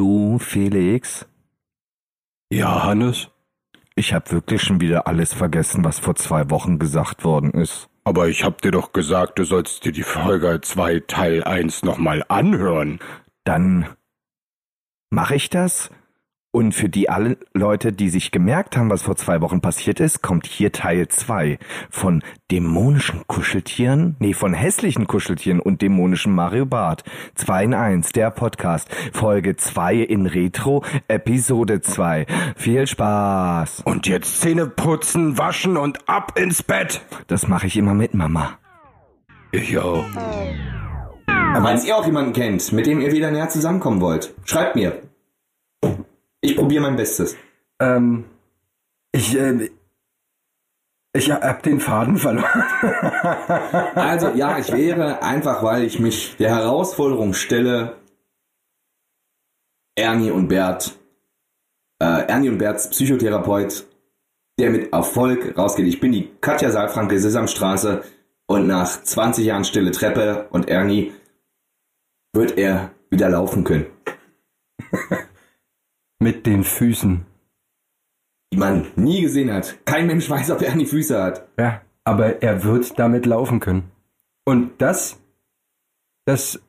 Du, Felix, Ja, Hannes. ich habe wirklich schon wieder alles vergessen, was vor zwei Wochen gesagt worden ist. Aber ich hab dir doch gesagt, du sollst dir die Folge 2 Teil 1 nochmal anhören. Dann mache ich das. Und für die alle Leute, die sich gemerkt haben, was vor zwei Wochen passiert ist, kommt hier Teil zwei von dämonischen Kuscheltieren, nee, von hässlichen Kuscheltieren und dämonischen Mario Bart. 2 in 1, der Podcast. Folge 2 in Retro, Episode 2. Viel Spaß. Und jetzt Zähne putzen, waschen und ab ins Bett. Das mache ich immer mit Mama. Ich auch. Falls ihr auch jemanden kennt, mit dem ihr wieder näher zusammenkommen wollt, schreibt mir. Ich probiere mein Bestes. Ähm, ich, äh, ich hab den Faden verloren. Also ja, ich wäre einfach, weil ich mich der Herausforderung stelle, Ernie und Bert, äh, Ernie und Berts Psychotherapeut, der mit Erfolg rausgeht. Ich bin die Katja Saalfranke Sesamstraße und nach 20 Jahren stille Treppe und Ernie wird er wieder laufen können. Mit den Füßen. Die man nie gesehen hat. Kein Mensch weiß, ob Ernie Füße hat. Ja, aber er wird damit laufen können. Und das, das,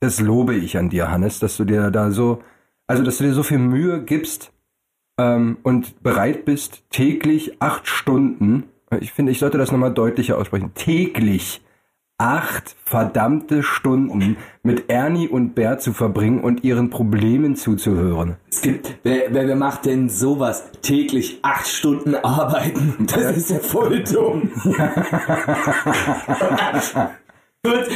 das lobe ich an dir, Hannes, dass du dir da so, also dass du dir so viel Mühe gibst ähm, und bereit bist, täglich acht Stunden, ich finde, ich sollte das nochmal deutlicher aussprechen, täglich acht verdammte Stunden mit Ernie und Bert zu verbringen und ihren Problemen zuzuhören. Es gibt, wer, wer, wer macht denn sowas? Täglich acht Stunden arbeiten? Das ist ja voll dumm.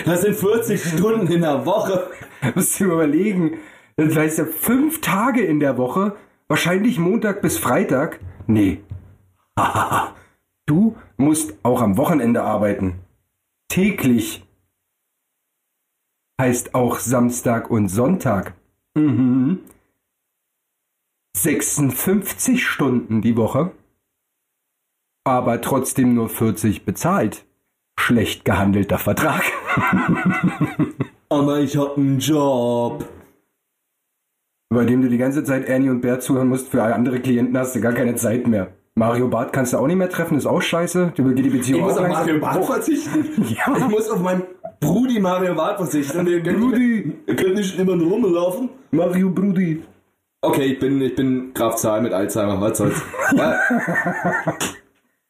Das sind 40 Stunden in der Woche. Musst du überlegen, das heißt ja fünf Tage in der Woche, wahrscheinlich Montag bis Freitag. Nee. du musst auch am Wochenende arbeiten. Täglich. Heißt auch Samstag und Sonntag. Mhm. 56 Stunden die Woche. Aber trotzdem nur 40 bezahlt. Schlecht gehandelter Vertrag. Aber ich hab einen Job. Bei dem du die ganze Zeit Ernie und Bert zuhören musst, für andere Klienten hast du gar keine Zeit mehr. Mario Bart kannst du auch nicht mehr treffen, ist auch scheiße. Du geht die Beziehung Ich muss auf Mario Bart verzichten. Ja. Ich muss auf meinen Brudi Mario Bart verzichten. Wir können, Brudi. wir können nicht immer nur rumlaufen. Mario Brudi. Okay, ich bin, ich bin Graf Zahl mit Alzheimer, was soll's.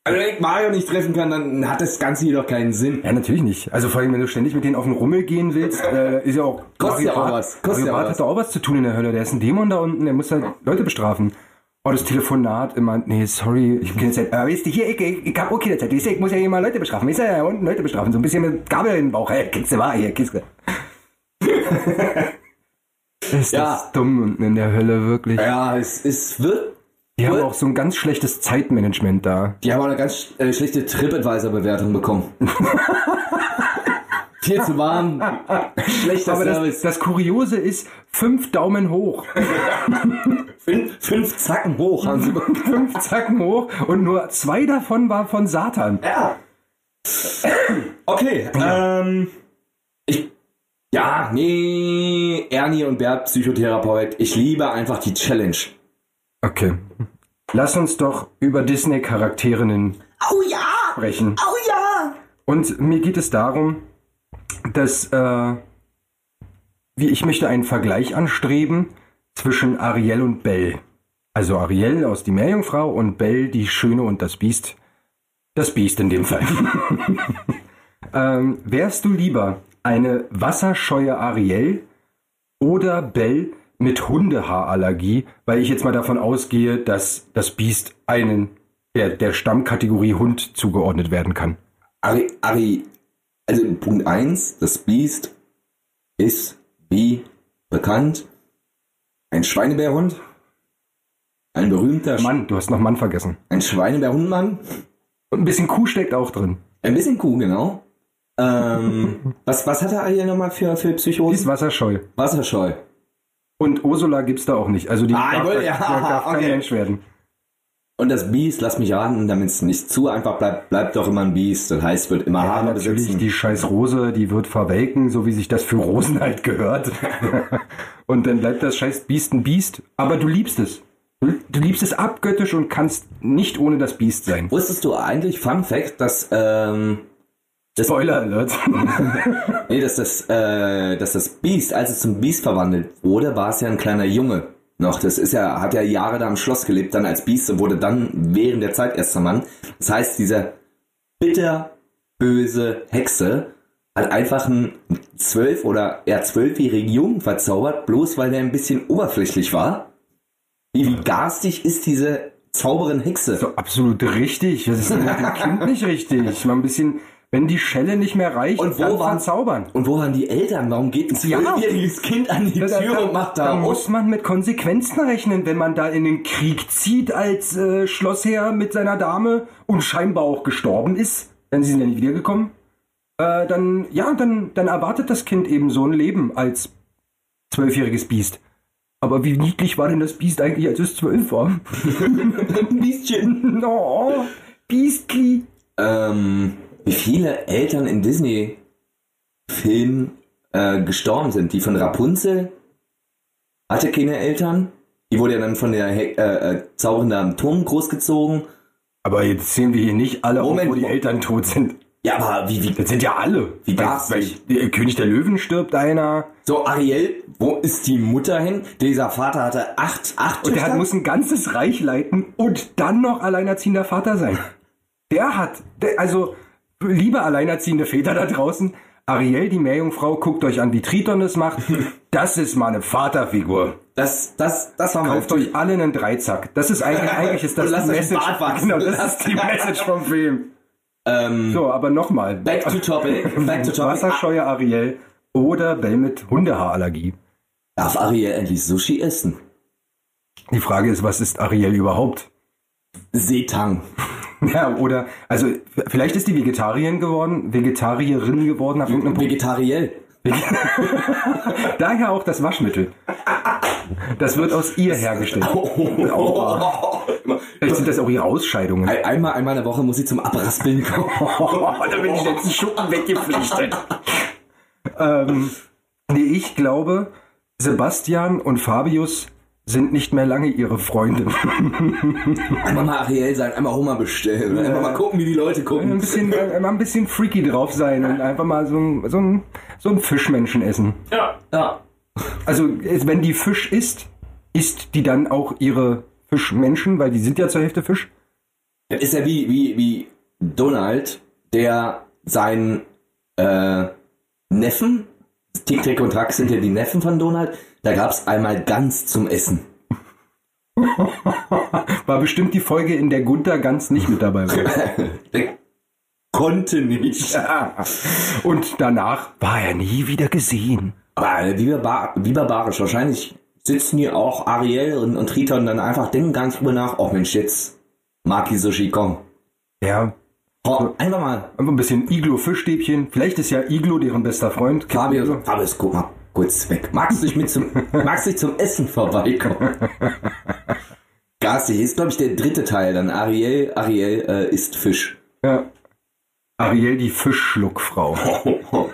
Also wenn ich Mario nicht treffen kann, dann hat das Ganze hier doch keinen Sinn. Ja, natürlich nicht. Also vor allem, wenn du ständig mit denen auf den Rummel gehen willst, äh, ist ja auch... Kostet ja auch was. Kostet Mario ja Bart was. hat da auch was zu tun in der Hölle. Der ist ein Dämon da unten, der muss halt Leute bestrafen. Oh, das Telefonat immer, nee, sorry, ich hab keine Zeit. Aber wisst ihr, hier, ich, ich, ich hab auch keine Zeit. Wisst ihr, ich muss ja hier mal Leute bestrafen. Wisst ihr, da unten Leute bestrafen. So ein bisschen mit Gabel in den Bauch. Hey, kriegst du wahr, hier, kriegst du. ist Ja. das dumm unten in der Hölle, wirklich. Ja, es, es wird. Die haben auch so ein ganz schlechtes Zeitmanagement da. Die haben auch eine ganz äh, schlechte TripAdvisor-Bewertung bekommen. Viel zu warm. Schlechter Aber das, Service. das Kuriose ist, fünf Daumen hoch. Fünf, fünf Zacken hoch haben sie fünf Zacken hoch und nur zwei davon war von Satan. Ja. Okay, ähm. Ich. Ja, nee. Ernie und Bert, Psychotherapeut. Ich liebe einfach die Challenge. Okay. Lass uns doch über Disney-Charakterinnen Oh ja! sprechen. Oh ja! Und mir geht es darum, dass äh, wie ich möchte einen Vergleich anstreben zwischen Ariel und Belle. Also Ariel aus Die Meerjungfrau und Belle, die Schöne und das Biest. Das Biest in dem Fall. ähm, wärst du lieber eine wasserscheue Ariel oder Belle mit Hundehaarallergie, weil ich jetzt mal davon ausgehe, dass das Biest einen der, der Stammkategorie Hund zugeordnet werden kann. Ari, Ari, also Punkt 1, das Biest ist, wie bekannt, ein Schweinebärhund. Ein berühmter Sch Mann, du hast noch Mann vergessen. ein Schweinebärhundmann. Und ein bisschen Kuh steckt auch drin. Ein bisschen Kuh, genau. Ähm, was, was hat er Ariel nochmal für, für Die ist Psychosen? wasserscheu. Wasserscheu. Und Ursula gibt's da auch nicht. Also die Ah, ich darf, wollte- ja, da darf kein okay. Mensch werden. Und das Biest, lass mich raten, damit es nicht zu einfach bleibt, bleibt doch immer ein Biest. Das heißt, wird immer Ja, Haare natürlich, besitzen. die scheiß Rose, die wird verwelken, so wie sich das für Rosen halt gehört. Und dann bleibt das scheiß Biest ein Biest, aber du liebst es. Du, du liebst es abgöttisch und kannst nicht ohne das Biest sein. Wusstest du eigentlich, Fun Fact, dass, ähm, Spoiler Alert. nee, dass das, äh, dass das Biest, als es zum Biest verwandelt wurde, war es ja ein kleiner Junge noch. Das ist ja, hat ja Jahre da im Schloss gelebt, dann als Biest und wurde dann während der Zeit erster Mann. Das heißt, diese bitter böse Hexe hat einfach einen zwölf oder eher zwölfjährigen Jungen verzaubert, bloß weil der ein bisschen oberflächlich war. Wie, wie garstig ist diese Zauberin Hexe? so absolut richtig. Das ist mit dem Kind nicht richtig. Mal ein bisschen, wenn die Schelle nicht mehr reicht, Und wo dann waren- verzaubern. Und wo waren die Eltern? Warum geht ein zwölfjähriges Kind an die Tür und macht da da muss man mit Konsequenzen rechnen, wenn man da in den Krieg zieht als äh, Schlossherr mit seiner Dame und scheinbar auch gestorben ist, denn sie sind ja nicht wiedergekommen. Äh, dann, ja, dann, dann erwartet das Kind eben so ein Leben als zwölfjähriges Biest. Aber wie niedlich war denn das Biest eigentlich, als es zwölf war? Biestchen. Oh, Biestli. Ähm, wie viele Eltern in Disney-Filmen äh, gestorben sind? Die von Rapunzel hatte keine Eltern. Die wurde ja dann von der He äh, äh, Zauberin da am Turm großgezogen. Aber jetzt sehen wir hier nicht alle, Moment, wo die Eltern tot sind. Ja, aber wie, wie, Das sind ja alle. Wie weil- der König der Löwen stirbt einer. so Ariel, wo ist die Mutter hin? Dieser Vater hatte acht, acht Und der hat, Töchter. muss ein ganzes Reich leiten und dann noch alleinerziehender Vater sein. Der hat, der, also, liebe alleinerziehende Väter da draußen, Ariel, die Meerjungfrau, guckt euch an, wie Triton es macht. Das ist mal eine Vaterfigur. Das, das, das war Kauft euch alle einen Dreizack. Das ist eigentlich, eigentlich ist das die Message. Genau, das ist die Message vom Film. Ähm, So, aber nochmal. Back to topic. Back to topic. Wasserscheue Ariel oder Bell mit Hundehaarallergie. Darf Ariel endlich Sushi essen? Die Frage ist, was ist Ariel überhaupt? Seetang. Ja, oder, also, vielleicht ist die Vegetarierin geworden, Vegetarierin geworden nach irgendeinem Punkt. Vegetariel. Daher auch das Waschmittel. Das wird aus ihr hergestellt. Aua. Vielleicht sind das auch ihre Ausscheidungen. Ein- Einmal, einmal in der Woche muss ich zum Abraspeln kommen. da bin ich letzten Schuppen weggepflichtet. ähm, nee, ich glaube, Sebastian und Fabius sind nicht mehr lange ihre Freunde. Einmal mal Ariel sein, einmal Hummer bestellen. Einfach mal gucken, wie die Leute ein gucken. bisschen, äh, mal ein bisschen freaky drauf sein und einfach mal so, ein- so, ein, so ein Fischmenschen essen. Ja. Ja. Also, wenn die Fisch isst, isst die dann auch ihre Fischmenschen, weil die sind ja zur Hälfte Fisch? Das ist ja wie, wie, wie Donald, der seinen äh, Neffen, Tick, Trick und Track sind ja die Neffen von Donald, da gab's einmal ganz zum Essen. War bestimmt die Folge, in der Gunther ganz nicht mit dabei war. Der konnte nicht. Und danach war er nie wieder gesehen. Aber wie, barbar, wie barbarisch. Wahrscheinlich sitzen hier auch Ariel und, und Triton dann einfach, denken ganz drüber nach, oh Mensch, jetzt Maki Sushi, komm. Ja, Oh, einfach mal. einfach ein bisschen Iglo-Fischstäbchen. Vielleicht ist ja Iglo deren bester Freund. Fabius, Fabius, guck mal kurz weg. Magst du dich mit zum, magst du zum Essen vorbeikommen? Garstig ist, glaube ich, der dritte Teil. Dann Ariel, Ariel äh, isst Fisch. Ja. Ariel, die Fischschluckfrau.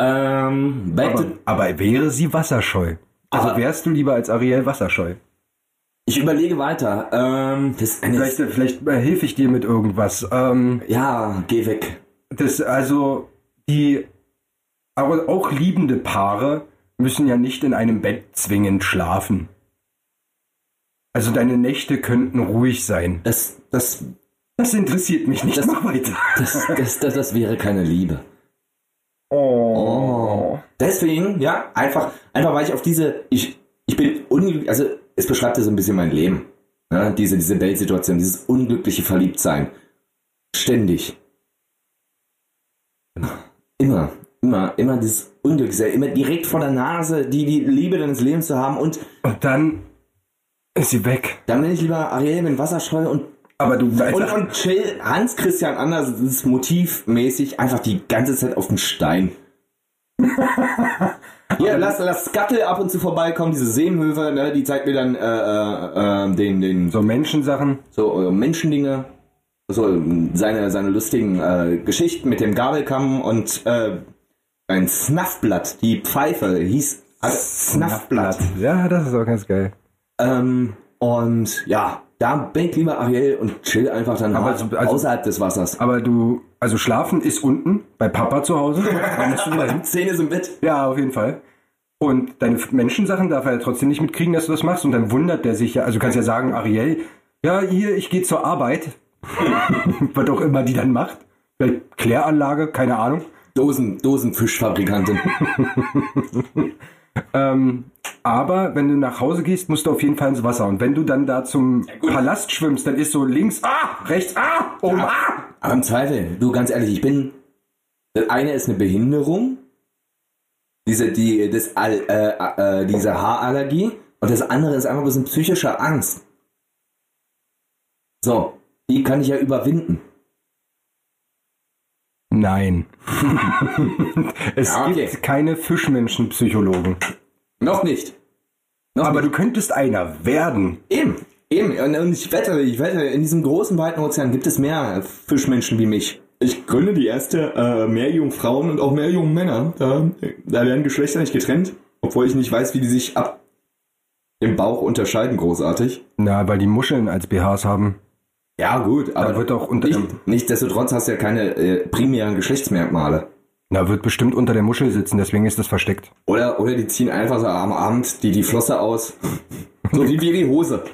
Ähm, Aber, aber wäre sie wasserscheu? Also wärst du lieber als Ariel wasserscheu? ich überlege weiter. Ähm, Vielleicht, vielleicht helfe ich dir mit irgendwas. Ähm, ja, geh weg. das, also, die aber auch liebende Paare müssen ja nicht in einem Bett zwingend schlafen. Also deine Nächte könnten ruhig sein. Das, das, Das interessiert mich nicht. Das- Mach weiter. das, das, das, das wäre keine Liebe. Oh. Deswegen, ja, einfach, einfach weil ich auf diese, ich, ich bin unglücklich, also es beschreibt ja so ein bisschen mein Leben. Ne? Diese, diese Weltsituation, dieses unglückliche Verliebtsein. Ständig. Immer, immer, immer dieses Unglück, immer direkt vor der Nase, die, die Liebe deines Lebens zu haben und Und dann ist sie weg. dann bin ich lieber Ariel mit Wasserscheu und Aber du und, und chill Hans Christian Anders ist motivmäßig einfach die ganze Zeit auf dem Stein. Ja, lass, lass Skattel ab und zu vorbeikommen, diese Seenhöfe, ne, die zeigt mir dann äh, äh, äh, den, den so Menschensachen. so äh, Menschendinge, so äh, seine, seine lustigen äh, Geschichten mit dem Gabelkamm und äh, ein Snuffblatt, die Pfeife, hieß Snuffblatt. Ja, das ist auch ganz geil. Ähm, und ja, da ich lieber Ariel und chill einfach dann Aber hart so- also- außerhalb des Wassers. Aber du, also schlafen ist unten bei Papa zu Hause. Da musst du wieder hin. Zähne sind mit. Ja, auf jeden Fall. Und deine Menschensachen darf er ja trotzdem nicht mitkriegen, dass du das machst. Und dann wundert der sich ja. Also du kannst ja sagen, Ariel, ja, hier, ich gehe zur Arbeit. Was auch immer die dann macht. Vielleicht Kläranlage, keine Ahnung. Dosen, Dosenfischfabrikantin. Ähm, aber wenn du nach Hause gehst, musst du auf jeden Fall ins Wasser. Und wenn du dann da zum Palast schwimmst, dann ist so links, ah, rechts, ah, oben, ah. Aber im Zweifel, du ganz ehrlich, ich bin. Das eine ist eine Behinderung, diese, die, das, Al- äh, äh, diese Haarallergie, und das andere ist einfach bloß eine psychische Angst. So, die kann ich ja überwinden. Nein. es Ja, okay. gibt keine Fischmenschenpsychologen. Noch nicht. Noch Aber nicht. du könntest einer werden. Eben, eben. Und, ich wette, ich wette, in diesem großen, weiten Ozean gibt es mehr Fischmenschen wie mich. Ich gründe die erste äh, Meerjungfrauen und auch Meerjungmänner. Da, da werden Geschlechter nicht getrennt, obwohl ich nicht weiß, wie die sich ab dem Bauch unterscheiden, großartig. Na, weil die Muscheln als BHs haben. Ja, gut, aber wird auch unter nicht, dem- nichtsdestotrotz hast du ja keine äh, primären Geschlechtsmerkmale. Na, wird bestimmt unter der Muschel sitzen, deswegen ist das versteckt. Oder, oder die ziehen einfach so am Abend die, die Flosse aus. So wie, wie die Hose.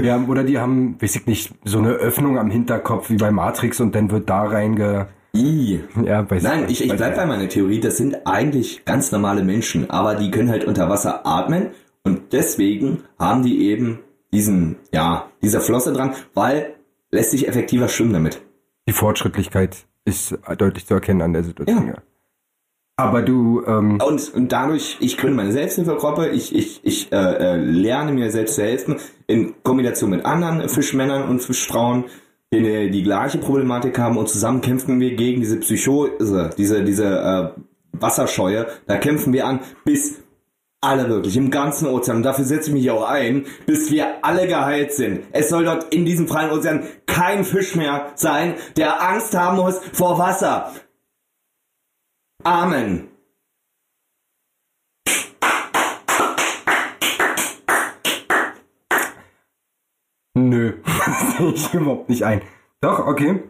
Ja, oder die haben, weiß ich nicht, so eine Öffnung am Hinterkopf wie bei Matrix und dann wird da reinge... Ih. Ja, weiß Nein, ich, ich weiß bleib bei meiner Theorie, das sind eigentlich ganz normale Menschen, aber die können halt unter Wasser atmen und deswegen haben die eben diesen, ja, dieser Flosse dran, weil lässt sich effektiver schwimmen damit. Die Fortschrittlichkeit ist deutlich zu erkennen an der Situation. Ja. Aber du, ähm, Und, und dadurch, ich gründe meine Selbsthilfegruppe, ich, ich, ich äh, äh, lerne mir selbst zu helfen, in Kombination mit anderen Fischmännern und Fischfrauen, die die gleiche Problematik haben und zusammen kämpfen wir gegen diese Psychose, diese, diese äh, Wasserscheue, da kämpfen wir an, bis alle wirklich im ganzen Ozean, und dafür setze ich mich auch ein, bis wir alle geheilt sind. Es soll dort in diesem freien Ozean kein Fisch mehr sein, der Angst haben muss vor Wasser. Amen. nö, ich überhaupt nicht ein. Doch, okay.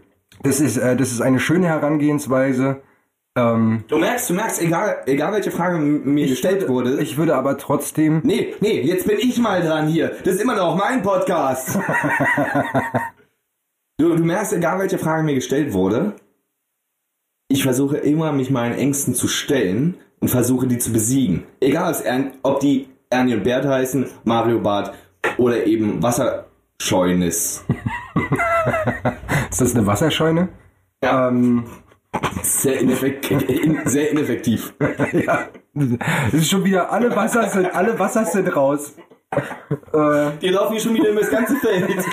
Das ist, äh, das ist eine schöne Herangehensweise. Ähm, Du merkst, du merkst, egal, egal welche Frage mir gestellt wurde. ich würde aber trotzdem, nee, nee, jetzt bin ich mal dran hier. Das ist immer noch mein Podcast. du, du merkst, egal welche Frage mir gestellt wurde, ich versuche immer, mich meinen Ängsten zu stellen und versuche, die zu besiegen. Egal, ob die Ernie und Bert heißen, Mario Bart oder eben Wasserscheunis. ist das eine Wasserscheune? Ja. Ähm, Sehr, ineffek in, sehr ineffektiv. ja. Das ist schon wieder, alle Wasser sind, alle Wasser sind raus. Äh, Die laufen hier schon wieder über das ganze Feld.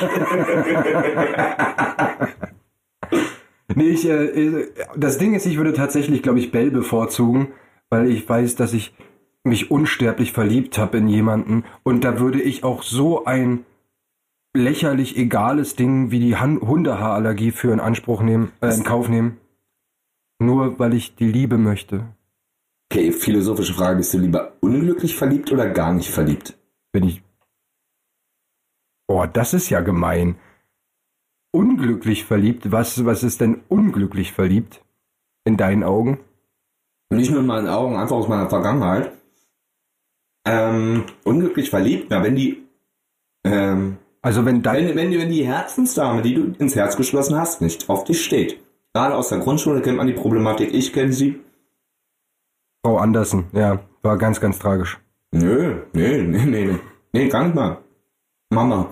Nee, ich, äh, das Ding ist, ich würde tatsächlich, glaube ich, Bell bevorzugen, weil ich weiß, dass ich mich unsterblich verliebt habe in jemanden und da würde ich auch so ein lächerlich egales Ding wie die Han Hundehaarallergie für in Anspruch nehmen, äh, in Kauf nehmen. Nur weil ich die Liebe möchte. Okay, philosophische Frage. Bist du lieber unglücklich verliebt oder gar nicht verliebt? Wenn ich. Boah, das ist ja gemein. Unglücklich verliebt? Was, was ist denn unglücklich verliebt? In deinen Augen? Nicht nur in meinen Augen, einfach aus meiner Vergangenheit. Ähm, unglücklich verliebt, na, wenn die, ähm, Also wenn dein. wenn, wenn, wenn die Herzensdame, die du ins Herz geschlossen hast, nicht auf dich steht. Gerade aus der Grundschule kennt man die Problematik, ich kenne sie. Frau Andersen, ja, war ganz, ganz tragisch. Nö, nee, nee, nee, nee, nee, gar nicht mal. Mama.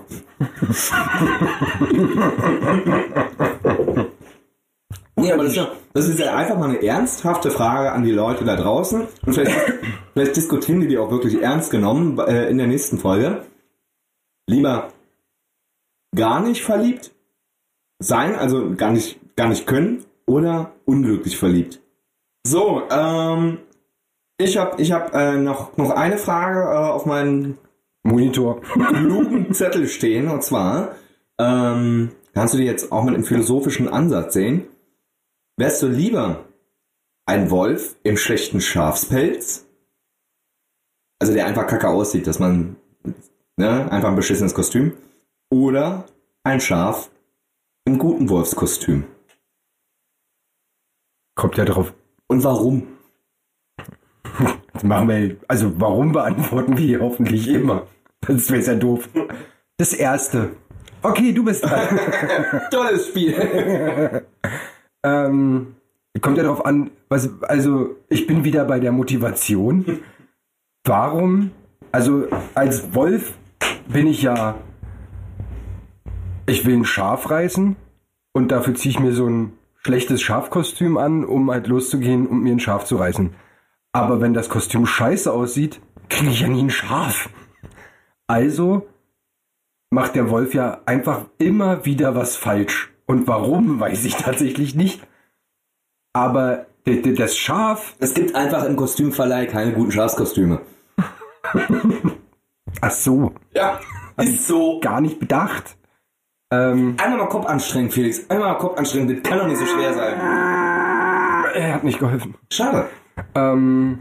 Nee, aber das ist, ja, das ist ja einfach mal eine ernsthafte Frage an die Leute da draußen. Und vielleicht, vielleicht diskutieren die die auch wirklich ernst genommen äh, in der nächsten Folge. Lieber gar nicht verliebt sein, also gar nicht, gar nicht können, oder unglücklich verliebt. So, ähm, ich habe ich hab, äh, noch, noch eine Frage äh, auf meinen Monitor. klugen Zettel stehen. Und zwar, ähm, kannst du die jetzt auch mit einem philosophischen Ansatz sehen. Wärst du lieber ein Wolf im schlechten Schafspelz, also der einfach kacke aussieht, dass man, ne, einfach ein beschissenes Kostüm, oder ein Schaf im guten Wolfskostüm. Kommt ja drauf. Und warum? Machen wir, also warum beantworten wir hier hoffentlich immer? Das wäre ja doof. Das erste. Okay, du bist dran. Tolles Spiel. ähm, kommt ja darauf an, was, also ich bin wieder bei der Motivation. Warum? Also als Wolf bin ich ja, ich will ein Schaf reißen und dafür ziehe ich mir so ein schlechtes Schafkostüm an, um halt loszugehen und mir ein Schaf zu reißen. Aber wenn das Kostüm scheiße aussieht, kriege ich ja nie ein Schaf. Also macht der Wolf ja einfach immer wieder was falsch. Und warum, weiß ich tatsächlich nicht. Aber das Schaf, Es gibt einfach im Kostümverleih keine guten Schafskostüme. ach so, Ja, ist so. gar nicht bedacht. Ähm, Einmal mal Kopf anstrengen, Felix. Einmal mal Kopf anstrengen, das kann doch nicht so schwer sein. er hat nicht geholfen. Schade. Ähm,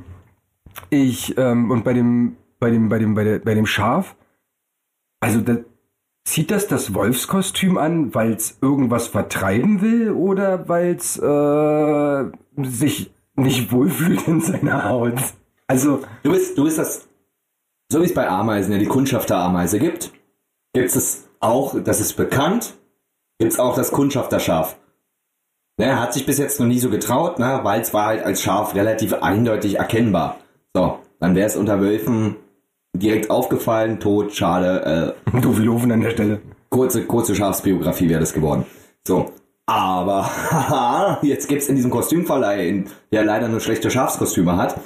ich, ähm, und bei dem, bei dem, bei dem, bei, der, bei dem Schaf, also da, zieht das das Wolfskostüm an, weil es irgendwas vertreiben will oder weil es äh, sich nicht wohlfühlt in seiner Haut? Also, Du bist, du bist das, so wie es bei Ameisen ja die Kundschafter-Ameise gibt, gibt es auch, das ist bekannt, gibt es auch das Kundschafterschaf. Ne, Er hat sich bis jetzt noch nie so getraut, ne, weil es war halt als Schaf relativ eindeutig erkennbar. So, dann wäre es unter Wölfen direkt aufgefallen, tot, schade, äh, doof Loven an der Stelle. kurze, kurze Schafsbiografie wäre das geworden. So. Aber, haha, jetzt gibt's in diesem Kostümverleih, in, der leider nur schlechte Schafskostüme hat,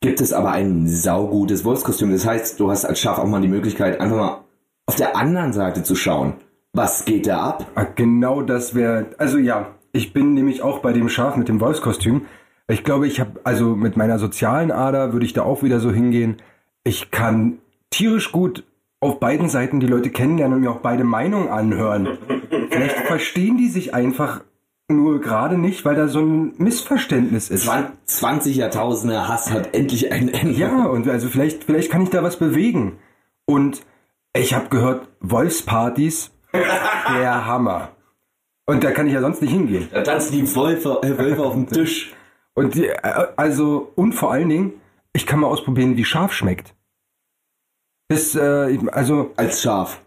gibt es aber ein saugutes Wolfskostüm. Das heißt, du hast als Schaf auch mal die Möglichkeit, einfach mal auf der anderen Seite zu schauen. Was geht da ab? Ah, Genau das wäre, also ja, ich bin nämlich auch bei dem Schaf mit dem Wolfskostüm. Ich glaube, ich habe, also mit meiner sozialen Ader würde ich da auch wieder so hingehen. Ich kann tierisch gut auf beiden Seiten die Leute kennenlernen und mir auch beide Meinungen anhören. Vielleicht verstehen die sich einfach nur gerade nicht, weil da so ein Missverständnis ist. Zwan- 20 Jahrtausende Hass hat endlich ein Ende. Ja, und also vielleicht, vielleicht kann ich da was bewegen. Und ich habe gehört, Wolfspartys, der Hammer. Und da kann ich ja sonst nicht hingehen. Da tanzen die Wölfe, äh, Wölfe auf dem Tisch. Und die, äh, also, und vor allen Dingen, ich kann mal ausprobieren, wie scharf schmeckt. Das, äh, also, Als Schaf.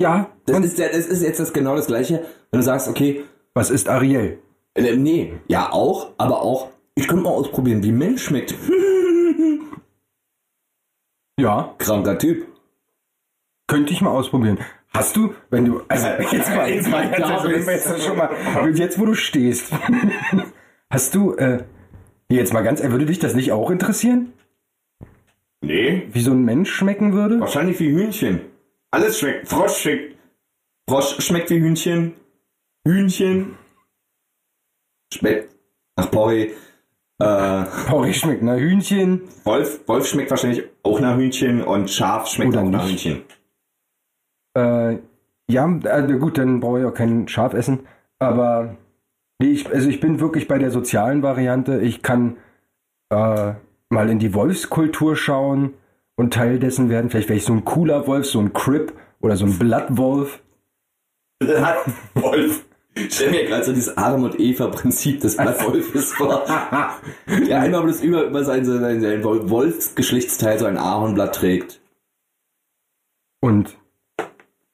ja, Das ist, ja- das ist jetzt das genau das Gleiche, wenn du sagst, okay, was ist Ariel? Äh, nee, ja auch, aber auch, ich könnte mal ausprobieren, wie Mensch schmeckt. Ja, Kranker Typ. Könnte ich mal ausprobieren. Hast du, wenn du, also jetzt mal, jetzt mal, da also, jetzt schon mal, jetzt wo du stehst, hast du, äh, jetzt mal ganz, würde dich das nicht auch interessieren? Nee. Wie so ein Mensch schmecken würde? Wahrscheinlich wie Hühnchen. Alles schmeckt. Frosch schmeckt. Frosch schmeckt wie Hühnchen. Hühnchen. Schmeckt nach Porree. Äh, Porree schmeckt nach Hühnchen. Wolf, Wolf schmeckt wahrscheinlich auch nach Hühnchen und Schaf schmeckt Oder auch nach nicht. Hühnchen. Äh, ja, äh, gut, dann brauche ich auch kein Schaf essen. Aber nee, ich, also ich bin wirklich bei der sozialen Variante. Ich kann äh, mal in die Wolfskultur schauen und Teil dessen werden. Vielleicht wäre ich so ein cooler Wolf, so ein Crip oder so ein Bloodwolf. Wolf. Ich stell mir gerade so dieses Adam und Eva-Prinzip des Blattwolfes vor. Der einmal bloß über, über sein, sein, sein Wolfsgeschlechtsteil so ein Ahornblatt trägt. Und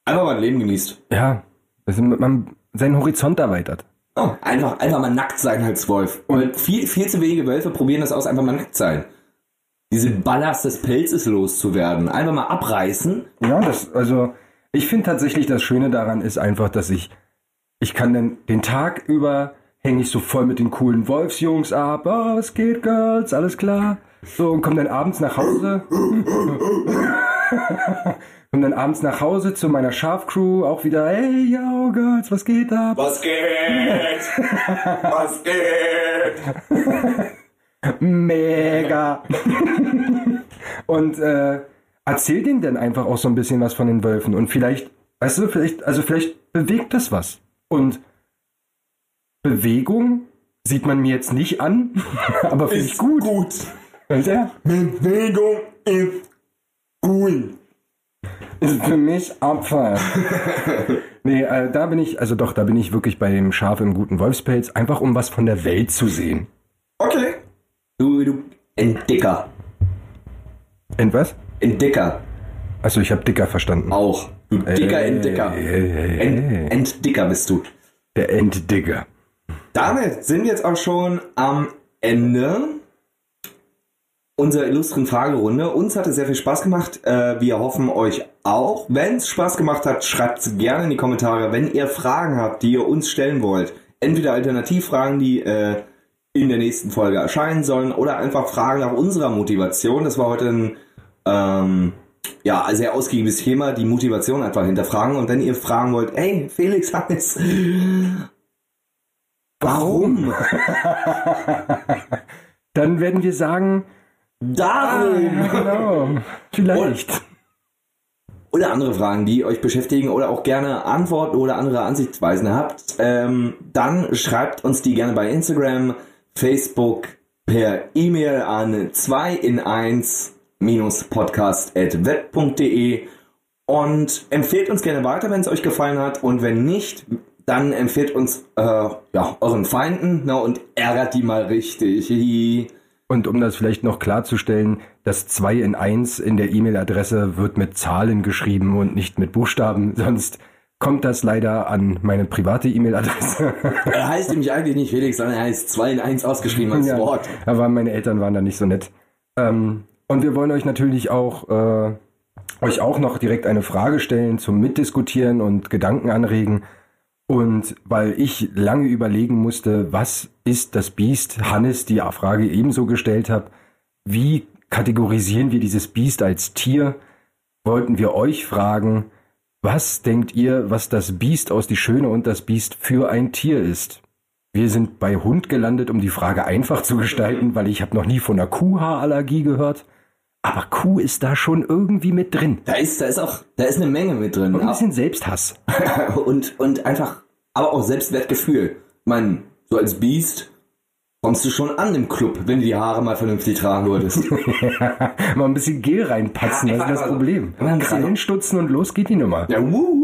Einfach mal ein Leben genießt. ja, also man seinen Horizont erweitert. Oh, einfach, einfach mal nackt sein als Wolf. Und viel, viel zu wenige Wölfe probieren das aus, einfach mal nackt sein. Diese Ballast des Pelzes loszuwerden. Einfach mal abreißen. Ja, das, also, ich finde tatsächlich, das Schöne daran ist einfach, dass ich, ich kann dann den Tag über, hänge ich so voll mit den coolen Wolfsjungs ab, oh, was geht, Girls, alles klar. So, und komm dann abends nach Hause. komm dann abends nach Hause zu meiner Schafcrew, auch wieder, hey, yo, Girls, was geht ab? Was geht? Was geht? Mega. und äh, erzähl denen dann einfach auch so ein bisschen was von den Wölfen und vielleicht, weißt du, vielleicht, also vielleicht bewegt das was. Und Bewegung Sieht man mir jetzt nicht an, aber finde ich gut. gut. Ja, Bewegung ist gut. Ist für mich Abfall. nee, äh, da bin ich, also doch, da bin ich wirklich bei dem Schaf im guten Wolfspelz, einfach um was von der Welt zu sehen. Okay. Du, du Entdecker. Ent was? Entdecker. Achso, ich habe dicker verstanden. Auch. Du dicker Entdecker. Ent, Entdecker bist du. Der Entdigger. Damit sind wir jetzt auch schon am Ende unserer illustren Fragerunde. Uns hat es sehr viel Spaß gemacht. Äh, wir hoffen euch auch. Wenn es Spaß gemacht hat, schreibt es gerne in die Kommentare. Wenn ihr Fragen habt, die ihr uns stellen wollt, entweder Alternativfragen, die äh, in der nächsten Folge erscheinen sollen, oder einfach Fragen nach unserer Motivation. Das war heute ein ähm, ja, sehr ausgiebiges Thema, die Motivation einfach hinterfragen. Und wenn ihr fragen wollt, hey, Felix, Hannes, warum? Dann werden wir sagen, Darum! genau, vielleicht. Oder andere Fragen, die euch beschäftigen oder auch gerne Antworten oder andere Ansichtsweisen habt, ähm, dann schreibt uns die gerne bei Instagram, Facebook, per E-Mail an 2 in 1 podcast.web.de und empfehlt uns gerne weiter, wenn es euch gefallen hat und wenn nicht, dann empfehlt uns äh, ja, euren Feinden na, und ärgert die mal richtig. Und um das vielleicht noch klarzustellen, das 2 in 1 in der E-Mail-Adresse wird mit Zahlen geschrieben und nicht mit Buchstaben, sonst kommt das leider an meine private E-Mail-Adresse. Er heißt nämlich eigentlich nicht Felix, sondern er heißt 2 in 1 ausgeschrieben als Ja, Wort. Aber meine Eltern waren da nicht so nett. Ähm, und wir wollen euch natürlich auch äh, euch auch noch direkt eine Frage stellen zum Mitdiskutieren und Gedanken anregen. Und weil ich lange überlegen musste, was ist das Biest, Hannes die Frage ebenso gestellt hat, wie kategorisieren wir dieses Biest als Tier, wollten wir euch fragen, was denkt ihr, was das Biest aus Die Schöne und das Biest für ein Tier ist? Wir sind bei Hund gelandet, um die Frage einfach zu gestalten, weil ich habe noch nie von einer Kuhhaarallergie gehört. Aber Kuh ist da schon irgendwie mit drin. Da ist, da ist auch, da ist eine Menge mit drin. Und ein bisschen Selbsthass. und, und einfach, aber auch Selbstwertgefühl. Ich meine, so als Biest kommst du schon an im Club, wenn du die Haare mal vernünftig tragen würdest. Mal ein bisschen Gel reinpatzen, Ja, das ist das Problem. immer Ein bisschen hinstutzen und los geht die Nummer. ja, wuhu.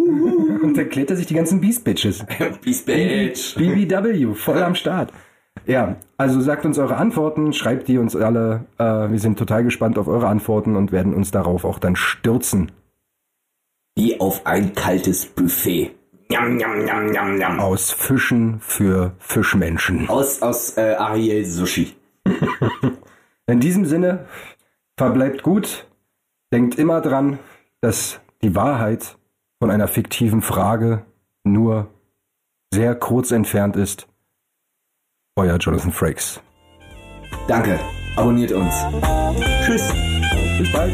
Und dann klärt er sich die ganzen Beast-Bitches. Peace, Bitch. BBW, voll am Start. Ja, also sagt uns eure Antworten, schreibt die uns alle. Äh, wir sind total gespannt auf eure Antworten und werden uns darauf auch dann stürzen. Wie auf ein kaltes Buffet. Njam, njam, njam, njam, njam. Aus Fischen für Fischmenschen. Aus, aus äh, Ariel Sushi. In diesem Sinne, verbleibt gut, denkt immer dran, dass die Wahrheit von einer fiktiven Frage nur sehr kurz entfernt ist. Euer Jonathan Frakes. Danke. Abonniert uns. Tschüss. Bis bald.